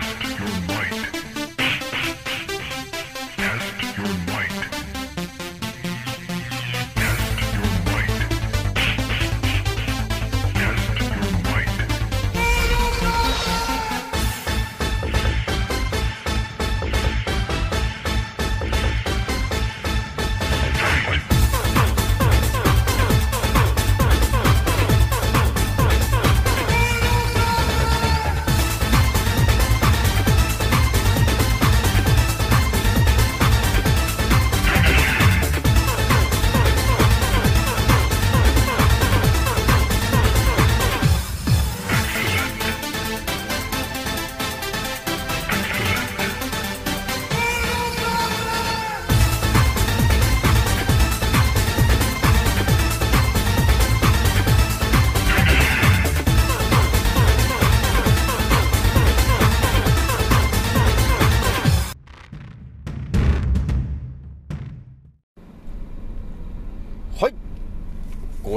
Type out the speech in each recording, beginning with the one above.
Test your might.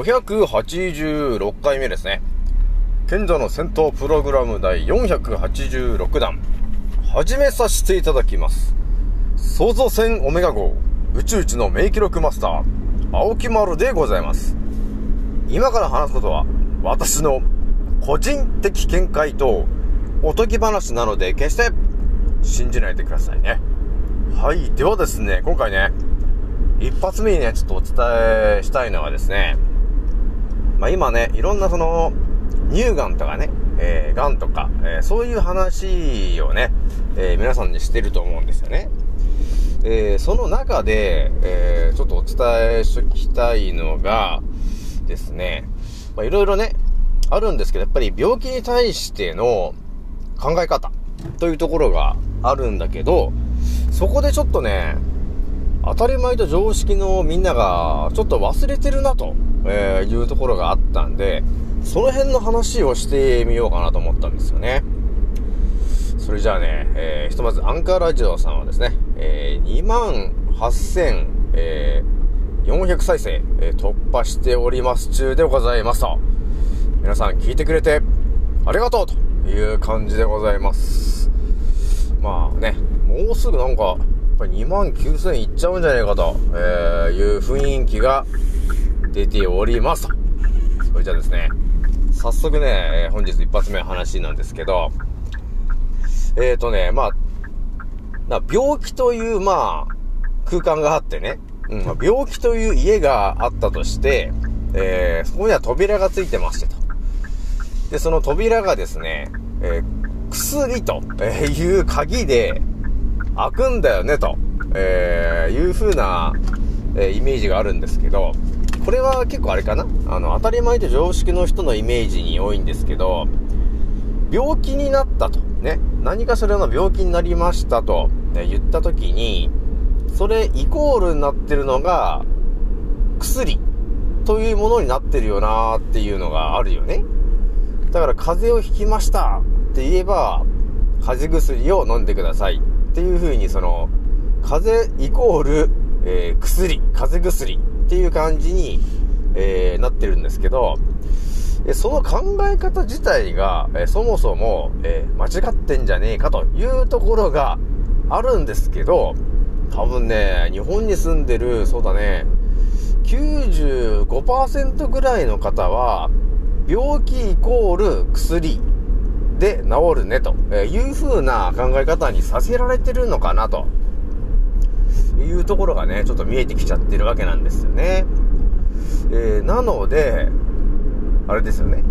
586回目ですね。賢者の戦闘プログラム第486弾。始めさせていただきます。創造船オメガ号宇宙一の名記録マスター、青木丸でございます。今から話すことは、私の個人的見解とおとぎ話なので決して信じないでくださいね。はい。ではですね、今回ね、一発目にね、ちょっとお伝えしたいのはですね、まあ今ね、いろんなその、乳がんとかね、えー、がんとか、えーそういう話をね、えー皆さんにしてると思うんですよね。えーその中で、えーちょっとお伝えしときたいのがですね、まあいろいろね、あるんですけど、やっぱり病気に対しての考え方というところがあるんだけど、そこでちょっとね、当たり前と常識のみんながちょっと忘れてるなと、えーいうところがあったんで、その辺の話をしてみようかなと思ったんですよね。それじゃあね、えーひとまずアンカーラジオさんはですね、えー、2万8400、えー再生、えー突破しております中でございますと。皆さん聞いてくれてありがとうという感じでございます。まあね、もうすぐなんか、やっぱり2万9000いっちゃうんじゃないかと、えいう雰囲気が出ておりますと。それじゃあですね、早速ね、えー本日一発目の話なんですけど、えーとね、まあ、な病気という、まあ、空間があってね、うん、まあ病気という家があったとして、えーそこには扉がついてましてと。で、その扉がですね、えー薬と、えいう鍵で開くんだよね、と、えーいう風な、えーイメージがあるんですけど、これは結構あれかな。あの、当たり前と常識の人のイメージに多いんですけど、病気になったと、ね、何かしらの病気になりましたと、ね、言った時に、それイコールになってるのが、薬というものになってるよなーっていうのがあるよね。だから風邪をひきました。って言えば、風邪薬を飲んでください。っていう風にその、風邪イコール、えー薬、風邪薬っていう感じに、えーなってるんですけど、えその考え方自体が、えそもそも、え間違ってんじゃねえかというところがあるんですけど、多分ね、日本に住んでる、そうだね、95%ぐらいの方は、病気イコール薬で治るねとえーいう風な考え方にさせられてるのかなというところがね、ちょっと見えてきちゃってるわけなんですよね。えーなので、あれですよね。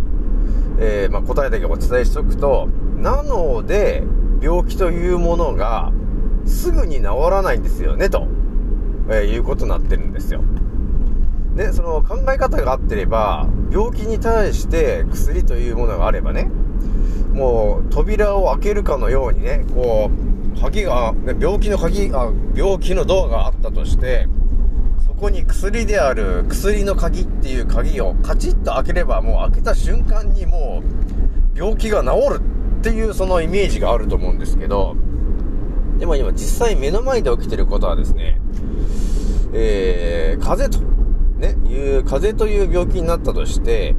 えーまあ、答えだけお伝えしておくと、なので、病気というものが、すぐに治らないんですよね、と、えーいうことになってるんですよ。で、その考え方が合ってれば、病気に対して薬というものがあればね、もう扉を開けるかのようにね、こう、鍵が、ね病気の鍵、あ、病気のドアがあったとして、そこに薬である薬の鍵っていう鍵をカチッと開ければもう開けた瞬間にもう病気が治るっていうそのイメージがあると思うんですけど、でも今実際目の前で起きてることはですね、えー、風邪と、ね、いう、風邪という病気になったとして、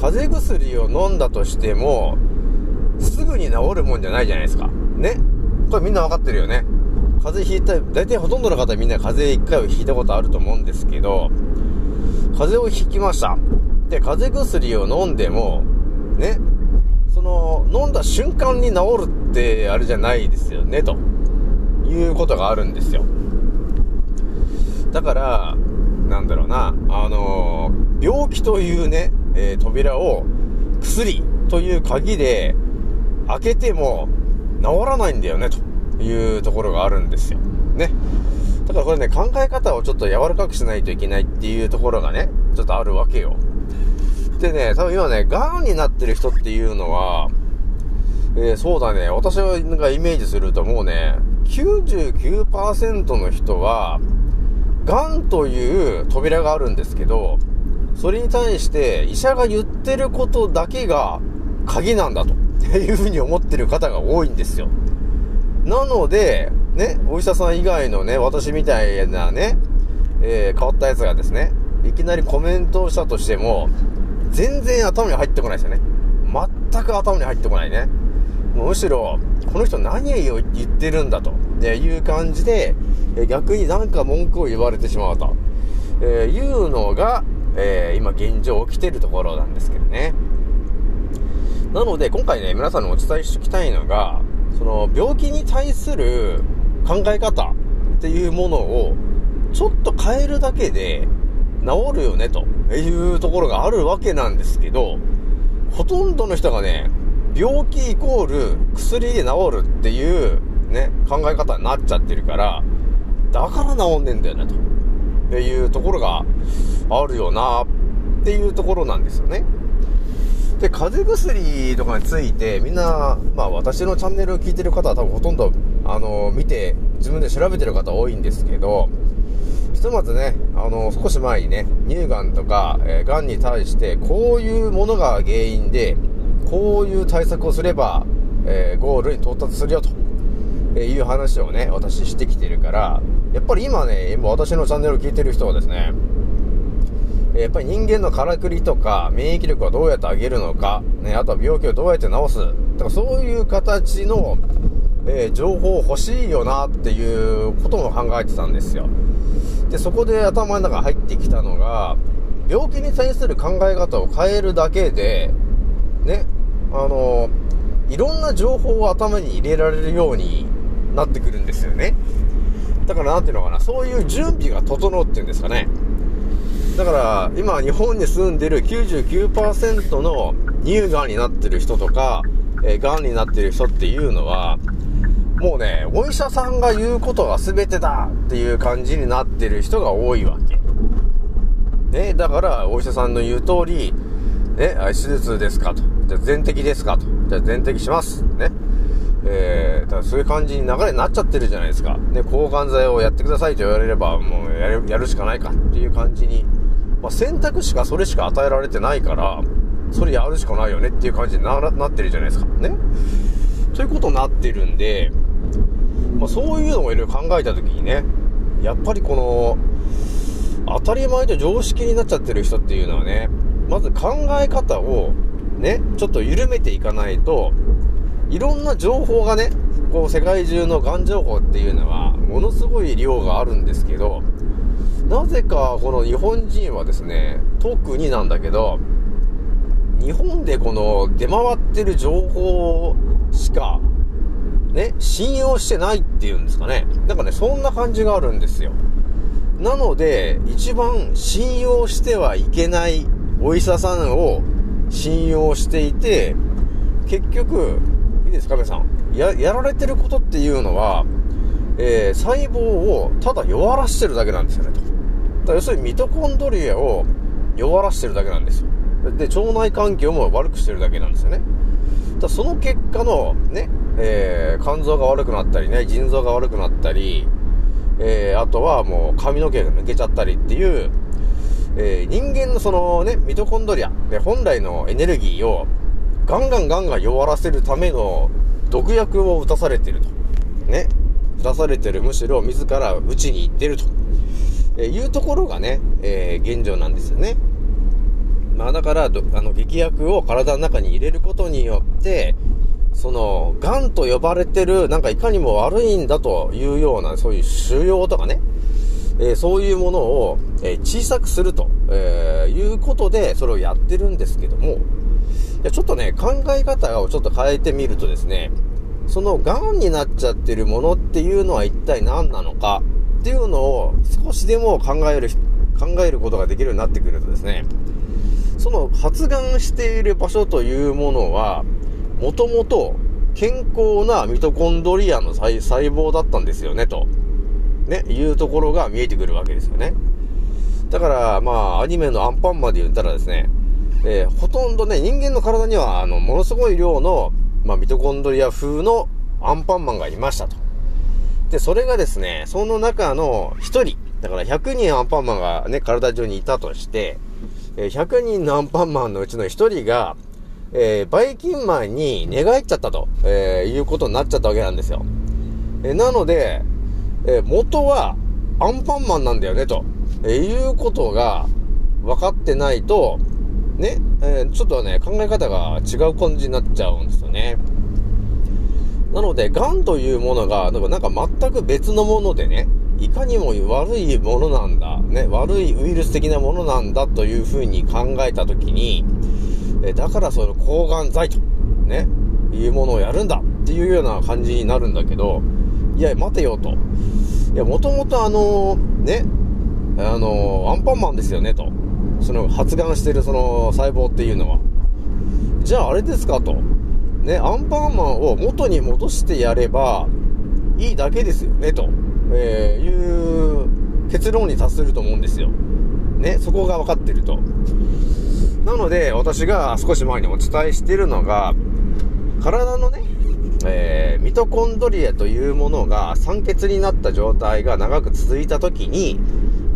風邪薬を飲んだとしても、すぐに治るもんじゃないじゃないですか。ね。これみんなわかってるよね。風邪ひいた、大体ほとんどの方みんな風邪一回はひいたことあると思うんですけど、風邪をひきました。で、風邪薬を飲んでも、ね、その、飲んだ瞬間に治るってあれじゃないですよね、ということがあるんですよ。だから、なんだろうな、あの病気というね、えー扉を薬という鍵で開けても治らないんだよね、というところがあるんですよ。ね。だからこれね、考え方をちょっと柔らかくしないといけないっていうところがね、ちょっとあるわけよ。でね、多分今ね、癌になってる人っていうのは、えーそうだね、私がイメージするともうね、99%の人は、癌という扉があるんですけど、それに対して医者が言ってることだけが鍵なんだとっていうふうに思ってる方が多いんですよ。なので、ね、お医者さん以外のね、私みたいなね、えー変わったやつがですね、いきなりコメントをしたとしても、全然頭に入ってこないですよね。全く頭に入ってこないね。むしろ、この人何を言ってるんだという感じで、え逆になんか文句を言われてしまうと、えーいうのが、えー今現状起きてるところなんですけどね。なので、今回ね、皆さんにお伝えしておきたいのが、その、病気に対する考え方っていうものを、ちょっと変えるだけで、治るよね、というところがあるわけなんですけど、ほとんどの人がね、病気イコール薬で治るっていうね、考え方になっちゃってるから、だから治んねえんだよね、というところがあるよな、っていうところなんですよね。で、風邪薬とかについて、みんな、まあ私のチャンネルを聞いてる方は多分ほとんど、あの、見て、自分で調べてる方多いんですけど、ひとまずね、あの、少し前にね、乳がんとか、えー、がんに対して、こういうものが原因で、こういう対策をすれば、えーゴールに到達するよと、えいう話をね、私してきてるから、やっぱり今ね、今私のチャンネルを聞いてる人はですね、やっぱり人間のからくりとか免疫力をどうやって上げるのか、ね、あとは病気をどうやって治す。とかそういう形の、えー情報欲しいよなっていうことも考えてたんですよ。でそこで頭の中に入ってきたのが病気に対する考え方を変えるだけでねあのいろんな情報を頭に入れられるようになってくるんですよね。だからなんていうのかなそういう準備が整うっていうんですかね。だから、今、日本に住んでる99%の乳がんになってる人とか、えー、がんになってる人っていうのは、もうね、お医者さんが言うことが全てだっていう感じになってる人が多いわけ。ね、だから、お医者さんの言う通り、ね、手術ですかと。じゃあ全摘ですかと。じゃあ全摘します。ね。えー、だそういう感じに流れになっちゃってるじゃないですか。ね、抗がん剤をやってくださいと言われれば、もうやるしかないかっていう感じに、まあ、選択肢がそれしか与えられてないから、それやるしかないよねっていう感じにななってるじゃないですか。ね？ということになってるんで、まあ、そういうのをいろいろ考えたときにね、やっぱりこの、当たり前と常識になっちゃってる人っていうのはね、まず考え方をね、ちょっと緩めていかないと、いろんな情報がね、こう世界中のがん情報っていうのは、ものすごい量があるんですけど、なぜかこの日本人はですね、特になんだけど、日本でこの出回ってる情報しか、ね、信用してないっていうんですかね。なんかね、そんな感じがあるんですよ。なので、一番信用してはいけないお医者さんを信用していて、結局、いいですか、皆さん。や、やられてることっていうのは、えー細胞をただ弱らしてるだけなんですよね、と。だ要するにミトコンドリアを弱らしてるだけなんですよ。で、腸内環境も悪くしてるだけなんですよね。だその結果の、ね、えー肝臓が悪くなったりね、腎臓が悪くなったり、えーあとはもう髪の毛が抜けちゃったりっていう、えー人間のそのね、ミトコンドリア、で本来のエネルギーをガンガンガンガン弱らせるための毒薬を打たされてると。ね。打たされてる、むしろ自ら打ちに行ってると。えーいうところがね、えー現状なんですよね。まあだから、あの、劇薬を体の中に入れることによって、その、癌と呼ばれてる、なんかいかにも悪いんだというような、そういう腫瘍とかね、えーそういうものを、えー小さくすると、えーいうことで、それをやってるんですけども、いや、ちょっとね、考え方をちょっと変えてみるとですね、その癌になっちゃってるものっていうのは一体何なのかっていうのを少しでも考える、考えることができるようになってくるとですね、その発がんしている場所というものは、もともと健康なミトコンドリアの細細胞だったんですよね、と。ね、いうところが見えてくるわけですよね。だから、まあ、アニメのアンパンマンで言ったらですね、えーほとんどね、人間の体には、あの、ものすごい量の、まあ、ミトコンドリア風のアンパンマンがいましたと。で、それがですね、その中の1人、だから100人アンパンマンがね、体中にいたとして、100人のアンパンマンのうちの1人が、えーバイキンマンに寝返っちゃったと、えーいうことになっちゃったわけなんですよ。えーなので、え元はアンパンマンなんだよね、と、えいうことが分かってないと、ね、えちょっとね、考え方が違う感じになっちゃうんですよね。なので、癌というものが、なんか全く別のものでね、いかにも悪いものなんだ、ね、悪いウイルス的なものなんだというふうに考えたときに、えだからその抗がん剤と、ね、いうものをやるんだっていうような感じになるんだけど、いや、待てよと。いや、もともとあのね、あのアンパンマンですよねと。その発がんしてるその細胞っていうのは。じゃああれですかと。ね、アンパンマンを元に戻してやればいいだけですよね、と、えーいう結論に達すると思うんですよ。ね、そこが分かってると。なので、私が少し前にお伝えしてるのが、体のね、えーミトコンドリアというものが酸欠になった状態が長く続いた時に、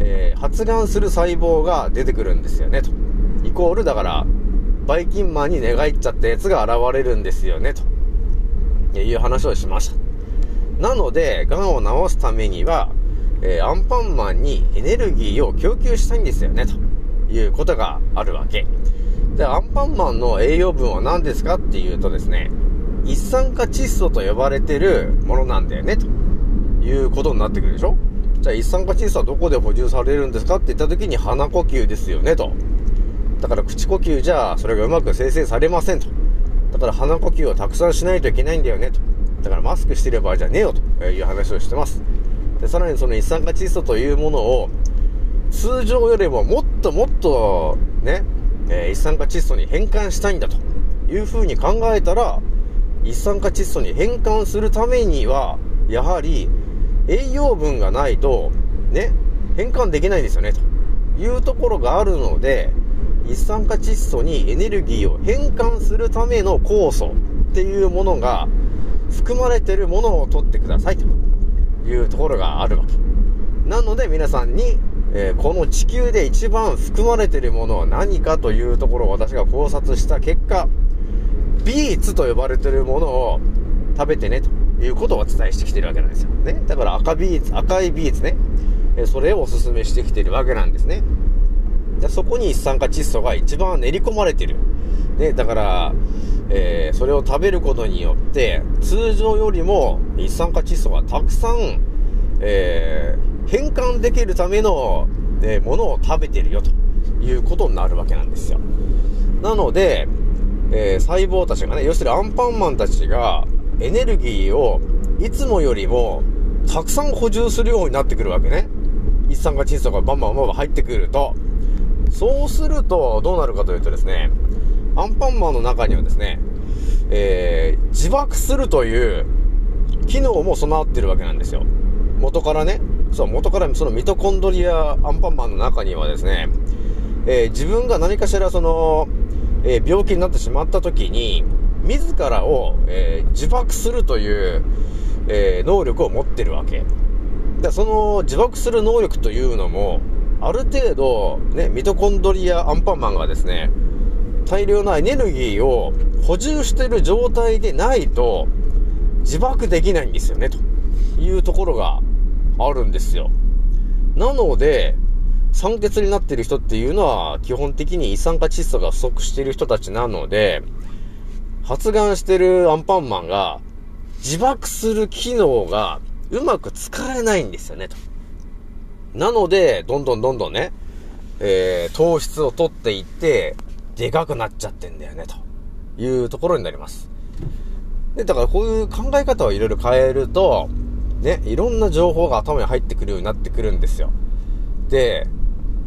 えー発がんする細胞が出てくるんですよね、と。イコール、だから、バイキンマンに寝返っちゃったやつが現れるんですよね、という話をしました。なので、癌を治すためには、えーアンパンマンにエネルギーを供給したいんですよね、ということがあるわけ。で、アンパンマンの栄養分は何ですかっていうとですね、一酸化窒素と呼ばれてるものなんだよね、ということになってくるでしょじゃあ一酸化窒素はどこで補充されるんですかって言った時に鼻呼吸ですよね、と。だから口呼吸じゃそれがうまく生成されませんと。だから鼻呼吸をたくさんしないといけないんだよねと。だからマスクしてればじゃねえよという話をしてます。で、さらにその一酸化窒素というものを通常よりももっともっとね、えー一酸化窒素に変換したいんだというふうに考えたら、一酸化窒素に変換するためには、やはり栄養分がないと、ね、変換できないんですよね、というところがあるので、一酸化窒素にエネルギーを変換するための酵素っていうものが含まれてるものを取ってくださいというところがあるわけ。なので皆さんに、えーこの地球で一番含まれてるものは何かというところを私が考察した結果、ビーツと呼ばれてるものを食べてねということをお伝えしてきてるわけなんですよ。ね。だから赤ビーツ、赤いビーツね。えそれをお勧めしてきてるわけなんですね。でそこに一酸化窒素が一番練り込まれてる。ね、だから、えーそれを食べることによって、通常よりも一酸化窒素がたくさん、えー変換できるための、えーものを食べてるよということになるわけなんですよ。なので、えー細胞たちがね、要するにアンパンマンたちがエネルギーをいつもよりもたくさん補充するようになってくるわけね。一酸化窒素がバンバンバンバン入ってくると。そうすると、どうなるかというとですね、アンパンマンの中にはですね、えー自爆するという機能も備わってるわけなんですよ。元からね、そう、元からそのミトコンドリアアンパンマンの中にはですね、えー自分が何かしらその、えー病気になってしまった時に、自らを、えー自爆するという、え能力を持ってるわけ。でその自爆する能力というのも、ある程度、ね、ミトコンドリアアンパンマンがですね、大量なエネルギーを補充してる状態でないと、自爆できないんですよね、というところがあるんですよ。なので、酸欠になってる人っていうのは、基本的に一酸化窒素が不足している人たちなので、発がんしてるアンパンマンが、自爆する機能がうまく使えないんですよね、と。なので、どんどんどんどんね、えー、糖質を取っていって、でかくなっちゃってんだよね、というところになります。で、だからこういう考え方をいろいろ変えると、ね、いろんな情報が頭に入ってくるようになってくるんですよ。で、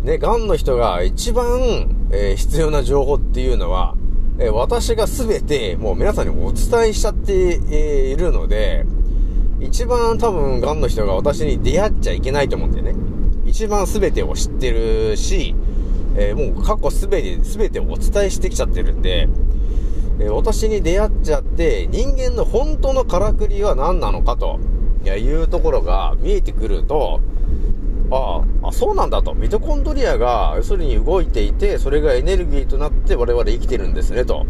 ね、癌の人が一番、えー必要な情報っていうのは、えー私が全てもう皆さんにお伝えしちゃって、えーいるので、一番多分癌の人が私に出会っちゃいけないと思うんだよね。一番全てを知ってるし、えーもう過去全て、全てをお伝えしてきちゃってるんで、えー私に出会っちゃって、人間の本当のからくりは何なのかと、い、うところが見えてくると、ああ、そうなんだと。ミトコンドリアが、要するに動いていて、それがエネルギーとなって我々生きてるんですね、と。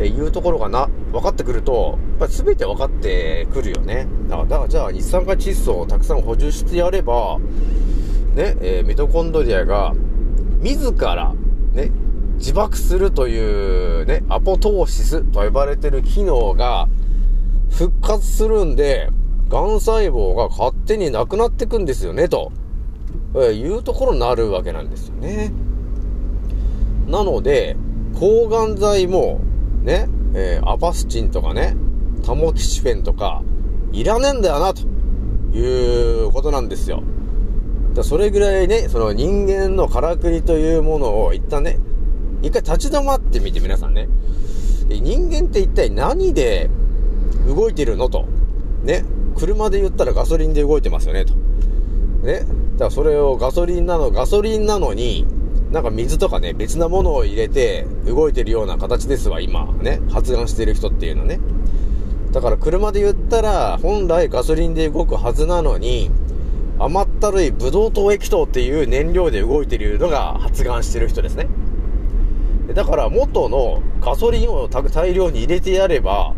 えいうところがな、分かってくると、やっぱり全て分かってくるよね。だからじゃあ、一酸化窒素をたくさん補充してやれば、ね、えーミトコンドリアが、自ら、ね、自爆するという、ね、アポトーシスと呼ばれてる機能が、復活するんで、癌細胞が勝手になくなってくんですよね、と、えーいうところになるわけなんですよね。なので、抗がん剤も、ね、えーアバスチンとかね、タモキシフェンとか、いらねえんだよな、ということなんですよ。だそれぐらいね、その人間のからくりというものを一旦ね、一回立ち止まってみて皆さんね。人間って一体何で動いてるのと。ね。車で言ったらガソリンで動いてますよね、と。ね。だからそれをガソリンなの、ガソリンなのに、なんか水とかね、別なものを入れて動いてるような形ですわ、今。ね。発がんしてる人っていうのね。だから車で言ったら、本来ガソリンで動くはずなのに、ったるいブドウ糖液糖っていう燃料で動いてるのが発がんしてる人ですね。だから元のガソリンを大量に入れてやれば、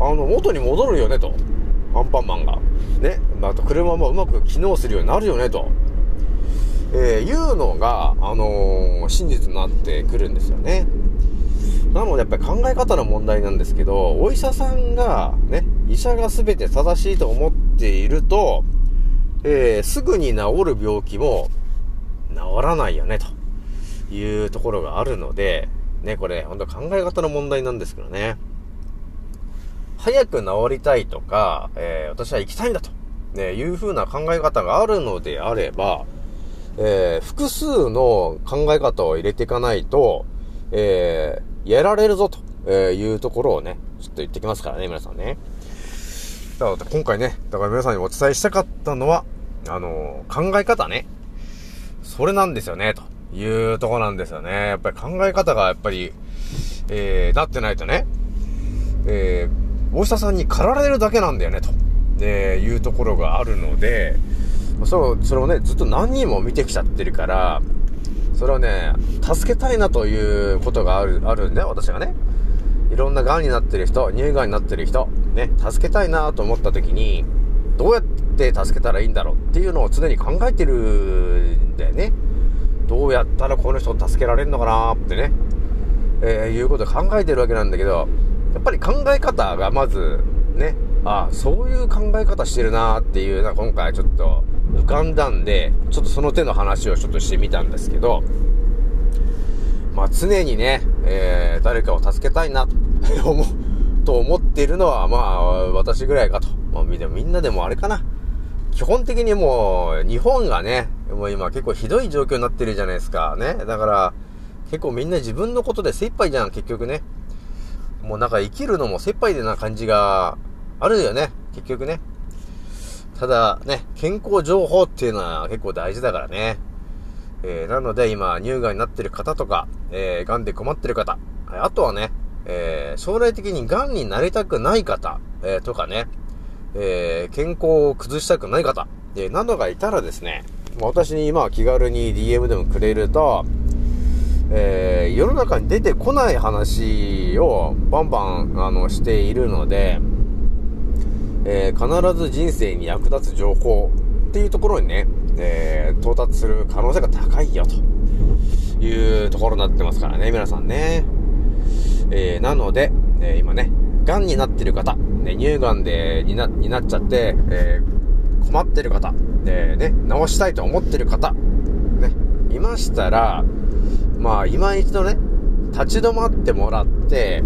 あの、元に戻るよねと。アンパンマンが。ね。また車もうまく機能するようになるよねと。えーいうのが、あのー真実になってくるんですよね。なのでやっぱり考え方の問題なんですけど、お医者さんが、ね、医者が全て正しいと思っていると、えーすぐに治る病気も治らないよね、というところがあるので、ね、これ、本当考え方の問題なんですけどね。早く治りたいとか、えー私は生きたいんだと、ね、いう風な考え方があるのであれば、えー複数の考え方を入れていかないと、えーやられるぞとえいうところをね、ちょっと言ってきますからね、皆さんね。だから今回ね、だから皆さんにお伝えしたかったのは、あの考え方ね。それなんですよね、というとこなんですよね。やっぱり考え方がやっぱり、えー、なってないとね、えー、お医者さんに駆られるだけなんだよね、と、えーいうところがあるので、そう、それをね、ずっと何人も見てきちゃってるから、それをね、助けたいなということがある、あるんだよ、私がね。いろんな癌になってる人、乳がんになってる人、ね、助けたいなと思った時に、どうやって助けたらいいんだろうっていうのを常に考えてるんだよね。どうやったらこの人を助けられるのかなってね、えーいうこと考えてるわけなんだけど、やっぱり考え方がまず、ね、ああそういう考え方してるなっていうのが今回ちょっと浮かんだんで、ちょっとその手の話をちょっとしてみたんですけど、まあ常にね、えー誰かを助けたいな と思う、と思っているのは、まあ私ぐらいかと。まあみんなでもあれかな。基本的にもう、日本がね、もう今結構ひどい状況になってるじゃないですか。ね。だから、結構みんな自分のことで精一杯じゃん、結局ね。もうなんか生きるのも精一杯でな感じがあるよね、結局ね。ただね、健康情報っていうのは結構大事だからね。えーなので今、乳がんになってる方とか、えー、癌で困ってる方、あとはね、えー将来的に癌になりたくない方、えーとかね、えー健康を崩したくない方、えーなどがいたらですね、私に今は気軽に DM でもくれると、えー世の中に出てこない話をバンバン、あの、しているので、えー必ず人生に役立つ情報っていうところにね、えー到達する可能性が高いよというところになってますからね、皆さんね。えーなので、え今ね、癌になってる方、ね、乳がんでになになっちゃって、えー困ってる方、でね、治したいと思ってる方、ね、いましたら、まあ、今一度ね、立ち止まってもらって、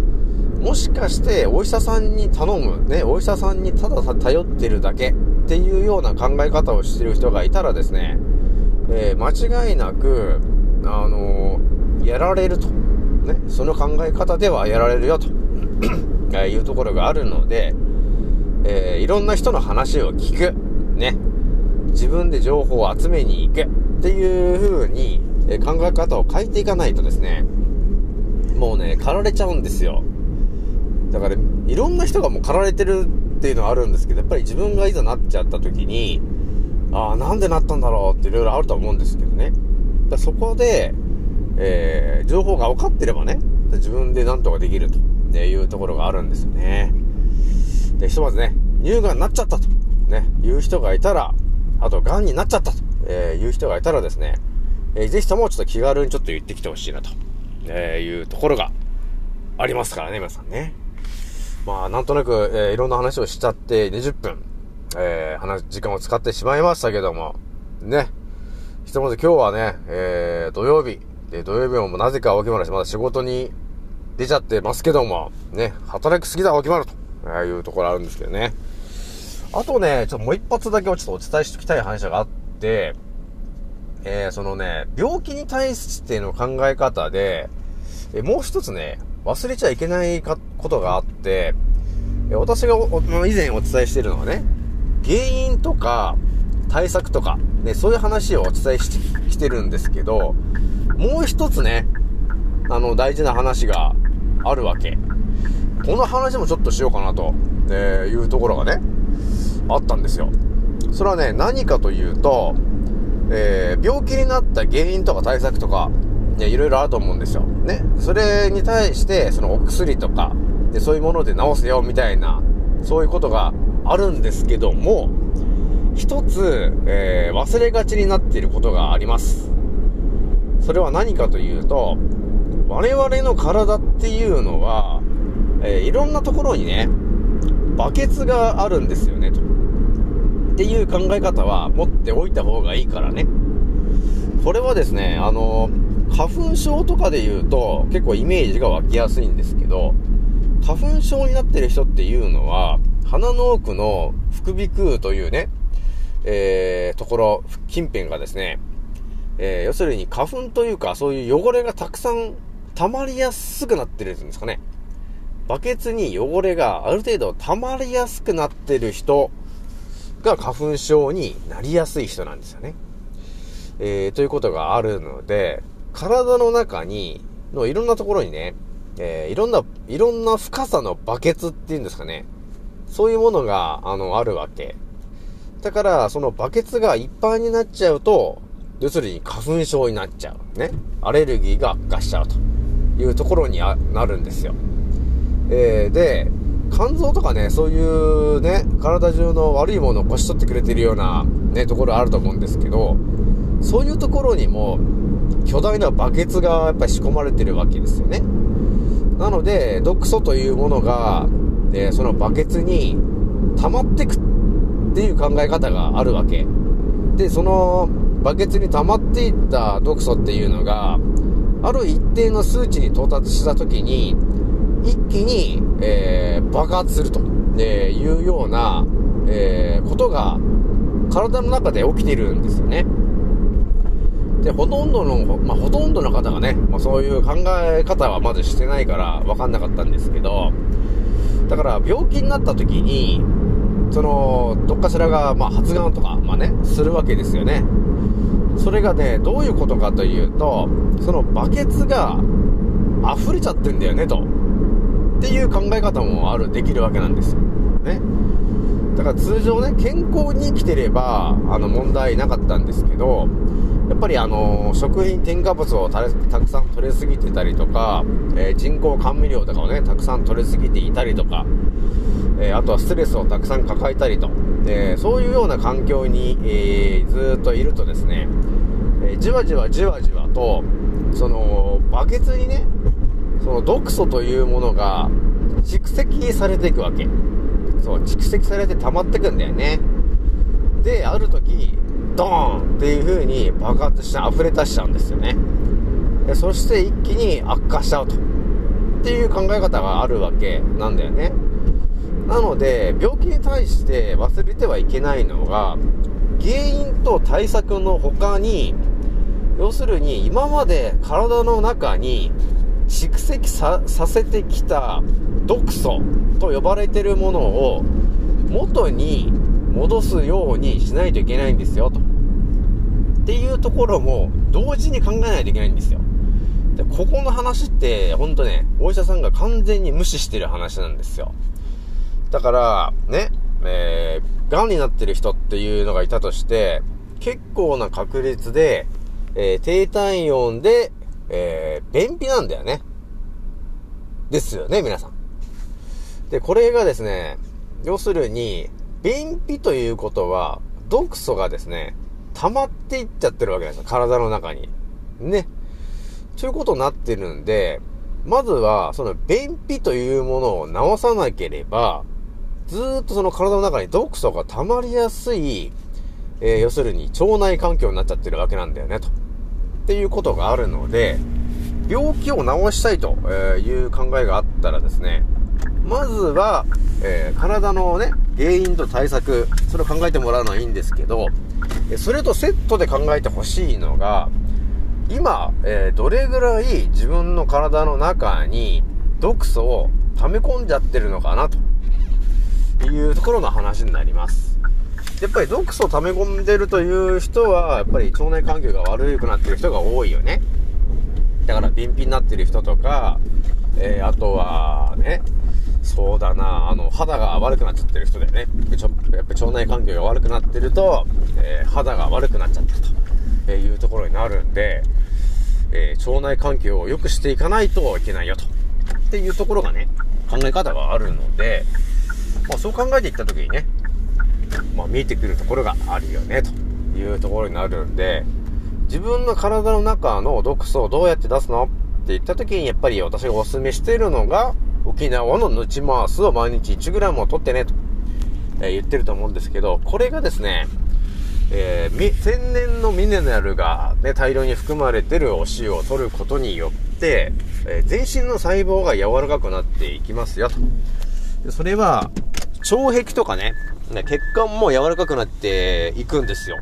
もしかしてお医者さんに頼む、ね、お医者さんにただ頼ってるだけっていうような考え方をしてる人がいたらですね、えー間違いなく、あのーやられると。ね、その考え方ではやられるよとえーいうところがあるので、えーいろんな人の話を聞く。ね。自分で情報を集めに行く。っていう風に、え考え方を変えていかないとですね、もうね、駆られちゃうんですよ。だから、いろんな人がもう駆られてるっていうのはあるんですけど、やっぱり自分がいざなっちゃった時に、ああ、なんでなったんだろうっていろいろあると思うんですけどね。だそこで、えー、情報が分かってればね、自分でなんとかできるとっていうところがあるんですよね。で、ひとまずね、乳がんになっちゃったと、ね、いう人がいたら、あと、癌になっちゃったと、えーいう人がいたらですね、えーぜひともちょっと気軽にちょっと言ってきてほしいなと、えーいうところがありますからね、皆さんね。まあ、なんとなく、えーいろんな話をしちゃって20分、えー話、時間を使ってしまいましたけども、ね。ひとまず今日はね、えー、土曜日。で、土曜日もなぜか青木丸氏まだ仕事に出ちゃってますけども、ね、働きすぎだ青木丸と、いうところあるんですけどね。あとね、ちょっともう一発だけちょっとお伝えしておきたい話があって、えー、そのね、病気に対しての考え方で、えもう一つね、忘れちゃいけないかことがあって、え私が以前お伝えしているのはね、原因とか対策とか、ね、そういう話をお伝えししてるんですけど、もう一つね、あの、大事な話があるわけ。この話もちょっとしようかなと、えいうところがね、あったんですよ。それはね、何かというと、えー病気になった原因とか対策とか、ね、いろいろあると思うんですよ。ね。それに対して、そのお薬とか、で、そういうもので治せよ、みたいな、そういうことがあるんですけども、一つ、えー忘れがちになっていることがあります。それは何かというと、我々の体っていうのは、えーいろんなところにね、バケツがあるんですよね、と。っていう考え方は持っておいた方がいいからね。これはですね、あの、花粉症とかで言うと結構イメージが湧きやすいんですけど、花粉症になってる人っていうのは、鼻の奥の副鼻腔というね、えー、ところ、近辺がですね、えー、要するに花粉というか、そういう汚れがたくさん溜まりやすくなってるんですかね。バケツに汚れがある程度溜まりやすくなってる人が花粉症になりやすい人なんですよね。えー、ということがあるので、体の中に、のいろんなところにね、えー、いろんな、いろんな深さのバケツっていうんですかね。そういうものが、あの、あるわけ。だから、そのバケツがいっぱいになっちゃうと、要するに花粉症になっちゃう。ね。アレルギーが悪化しちゃうというところにあなるんですよ。えー、で、肝臓とかね、そういうね、体中の悪いものをこし取ってくれてるようなね、ところあると思うんですけど、そういうところにも、巨大なバケツがやっぱり仕込まれてるわけですよね。なので、毒素というものが、えーそのバケツに溜まってくっていう考え方があるわけ。で、そのバケツに溜まっていった毒素っていうのが、ある一定の数値に到達したときに、一気に、えー爆発すると、えいうような、えーことが体の中で起きてるんですよね。で、ほとんどの、まあ、ほとんどの方がね、まあ、そういう考え方はまずしてないから分かんなかったんですけど、だから病気になった時に、その、どっかしらが、まあ、発がんとか、まあね、するわけですよね。それがね、どういうことかというと、そのバケツが溢れちゃってんだよね、と。っていう考え方もある、できるわけなんですよ。ね。だから通常ね、健康に生きてれば、あの、問題なかったんですけど、やっぱりあの、食品添加物をたくさん取れすぎてたりとか、えー人工甘味料とかをね、たくさん取れすぎていたりとか、えーあとはストレスをたくさん抱えたりと、でそういうような環境に、えーずっといるとですね、えーじわじわじわじわと、その、バケツにね、その毒素というものが蓄積されていくわけ。そう、蓄積されて溜まってくんだよね。で、ある時、ドーンっていう風に爆発して溢れ出しちゃうんですよね。でそして一気に悪化しちゃうと。っていう考え方があるわけなんだよね。なので、病気に対して忘れてはいけないのが、原因と対策の他に、要するに今まで体の中に蓄積させてきた毒素と呼ばれてるものを元に戻すようにしないといけないんですよと。っていうところも同時に考えないといけないんですよ。で、ここの話ってほんとね、お医者さんが完全に無視してる話なんですよ。だから、ね、えー、癌になってる人っていうのがいたとして、結構な確率で、えー、低体温で、えー、便秘なんだよね。ですよね、皆さん。で、これがですね、要するに、便秘ということは、毒素がですね、溜まっていっちゃってるわけですよ。体の中に。ね。ということになってるんで、まずは、その便秘というものを治さなければ、ずっとその体の中に毒素が溜まりやすい、えー、要するに腸内環境になっちゃってるわけなんだよね、と。っていうことがあるので、病気を治したいという考えがあったらですね、まずは、えー、体のね、原因と対策、それを考えてもらうのはいいんですけど、それとセットで考えてほしいのが、今、えー、どれぐらい自分の体の中に毒素を溜め込んじゃってるのかなというところの話になります。やっぱり毒素を溜め込んでるという人は、やっぱり腸内環境が悪くなってる人が多いよね。だから便秘になってる人とか、えー、あとはね、そうだな、あの、肌が悪くなっちゃってる人だよね。ちょやっぱ腸内環境が悪くなってると、えー、肌が悪くなっちゃってるというところになるんで、え、腸内環境を良くしていかないといけないよと。っていうところがね、考え方があるので、まあ、そう考えていった時にね、まあ、見えてくるところがあるよね、というところになるんで、自分の体の中の毒素をどうやって出すのって言った時に、やっぱり私がお勧めしているのが、沖縄のヌチマースを毎日 1g を取ってね、と、え、言ってると思うんですけど、これがですね、えー、天然のミネラルが、ね、大量に含まれてるお塩を取ることによって、えー、全身の細胞が柔らかくなっていきますよと。でそれは、腸壁とかね、血管も柔らかくなっていくんですよ。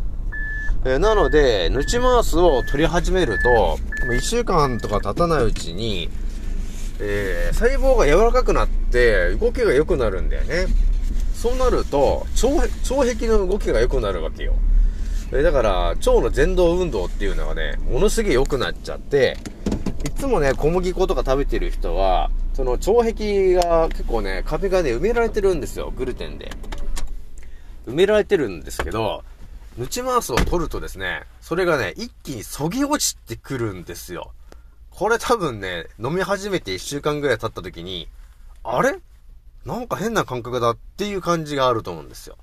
え、なので、ヌチマースを取り始めると、1週間とか経たないうちに、えー、細胞が柔らかくなって動きが良くなるんだよね。そうなると、腸、腸壁の動きが良くなるわけよ。え、だから、腸の前動運動っていうのがね、ものすげえ良くなっちゃって、いつもね、小麦粉とか食べてる人は、その腸壁が結構ね、壁がね、埋められてるんですよ、グルテンで。埋められてるんですけど、ヌチマースを取るとですね、それがね、一気にそぎ落ちてくるんですよ。これ多分ね、飲み始めて1週間ぐらい経った時に、あれ？なんか変な感覚だっていう感じがあると思うんですよ。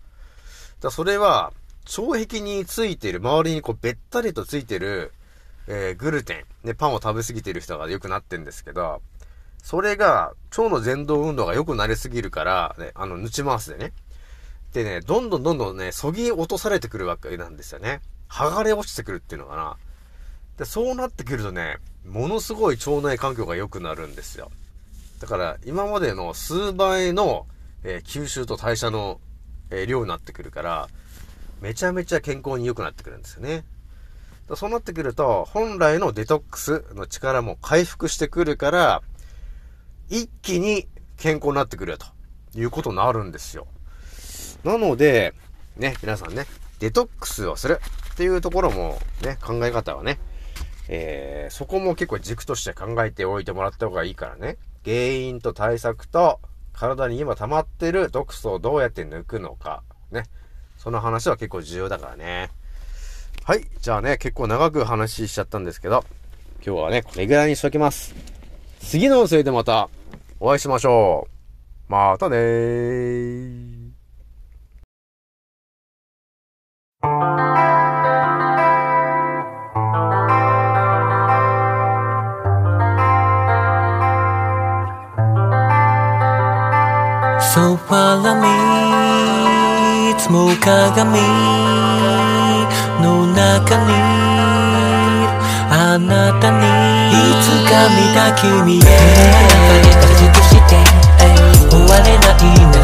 だそれは、腸壁についてる、周りにこうべったりとついてる、えー、グルテン、ね、パンを食べ過ぎてる人が良くなってんですけど、それが、腸の前動運動が良くなりすぎるから、ね、あの、抜ち回すでね。でね、どんどんどんどんね、そぎ落とされてくるわけなんですよね。剥がれ落ちてくるっていうのかな。で、そうなってくるとね、ものすごい腸内環境が良くなるんですよ。だから、今までの数倍の、えー、吸収と代謝の、えー、量になってくるから、めちゃめちゃ健康に良くなってくるんですよね。そうなってくると、本来のデトックスの力も回復してくるから、一気に健康になってくるよということになるんですよ。なので、ね、皆さんね、デトックスをするっていうところもね、考え方はね、えー、そこも結構軸として考えておいてもらった方がいいからね。原因と対策と、体に今溜まってる毒素をどうやって抜くのか、ね。その話は結構重要だからね。はい。じゃあね、結構長く話しちゃったんですけど、今日はね、これぐらいにしときます。次の音声でまたお会いしましょう。またねー。ソファラにいつも鏡中にあなたにいつか見た君へ。中で形として終われない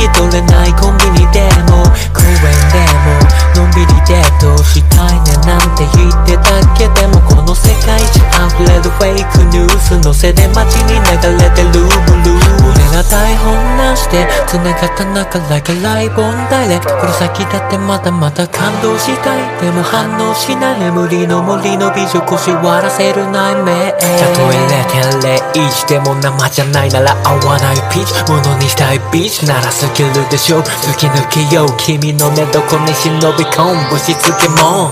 き取れないコンビニでも公園でものんびりデートしたいねなんて言ってたけ？でもこの世界中溢れるフェイクニュースのせで街にしで繋がった中 Like a live on direct この先だってまだまだ感動したい。でも反応しない。眠りの森の美女腰割らせる内面たとえ0.01でも生じゃないなら合わないピーチ。ものにしたいビーチ。ならスキルでしょ。突き抜けよう。君の寝床に忍び込む。ぶしつけも